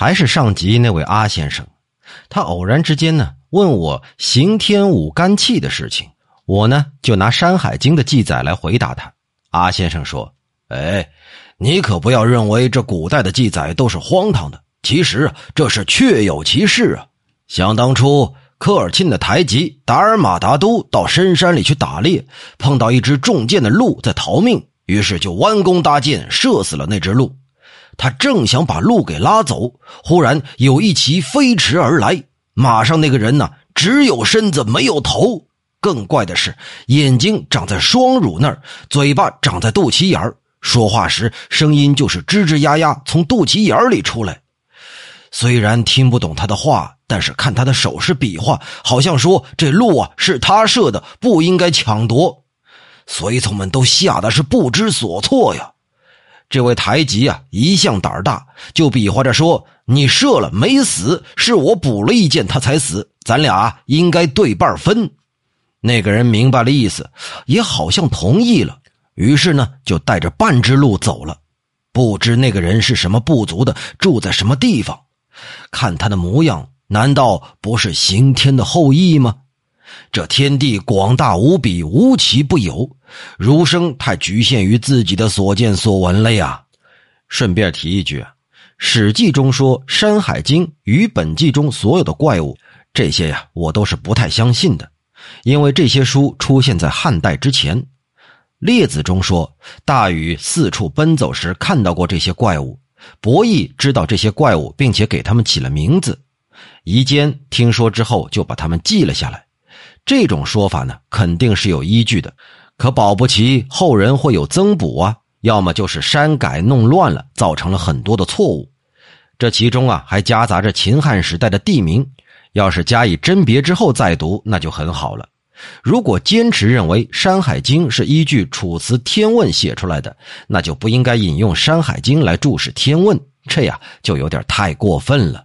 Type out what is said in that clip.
还是上集那位阿先生，他偶然之间呢问我刑天舞肝气的事情，我呢就拿《山海经》的记载来回答他。阿先生说：“哎，你可不要认为这古代的记载都是荒唐的，其实这是确有其事啊。想当初，科尔沁的台吉达尔马达都到深山里去打猎，碰到一只中箭的鹿在逃命，于是就弯弓搭箭射死了那只鹿。”他正想把鹿给拉走，忽然有一骑飞驰而来，马上那个人呢，只有身子没有头。更怪的是，眼睛长在双乳那儿，嘴巴长在肚脐眼儿，说话时声音就是吱吱呀呀从肚脐眼里出来。虽然听不懂他的话，但是看他的手势比划，好像说这鹿啊是他射的，不应该抢夺。随从们都吓得是不知所措呀。这位台吉啊，一向胆大，就比划着说：“你射了没死，是我补了一箭，他才死。咱俩应该对半分。”那个人明白了意思，也好像同意了。于是呢，就带着半只鹿走了。不知那个人是什么部族的，住在什么地方？看他的模样，难道不是刑天的后裔吗？这天地广大无比，无奇不有。儒生太局限于自己的所见所闻了呀。顺便提一句，《史记》中说《山海经》与本纪中所有的怪物，这些呀，我都是不太相信的，因为这些书出现在汉代之前。《列子》中说，大禹四处奔走时看到过这些怪物，伯益知道这些怪物，并且给他们起了名字。夷坚听说之后，就把他们记了下来。这种说法呢，肯定是有依据的，可保不齐后人会有增补啊，要么就是删改弄乱了，造成了很多的错误。这其中啊，还夹杂着秦汉时代的地名，要是加以甄别之后再读，那就很好了。如果坚持认为《山海经》是依据《楚辞天问》写出来的，那就不应该引用《山海经》来注释《天问》，这呀就有点太过分了。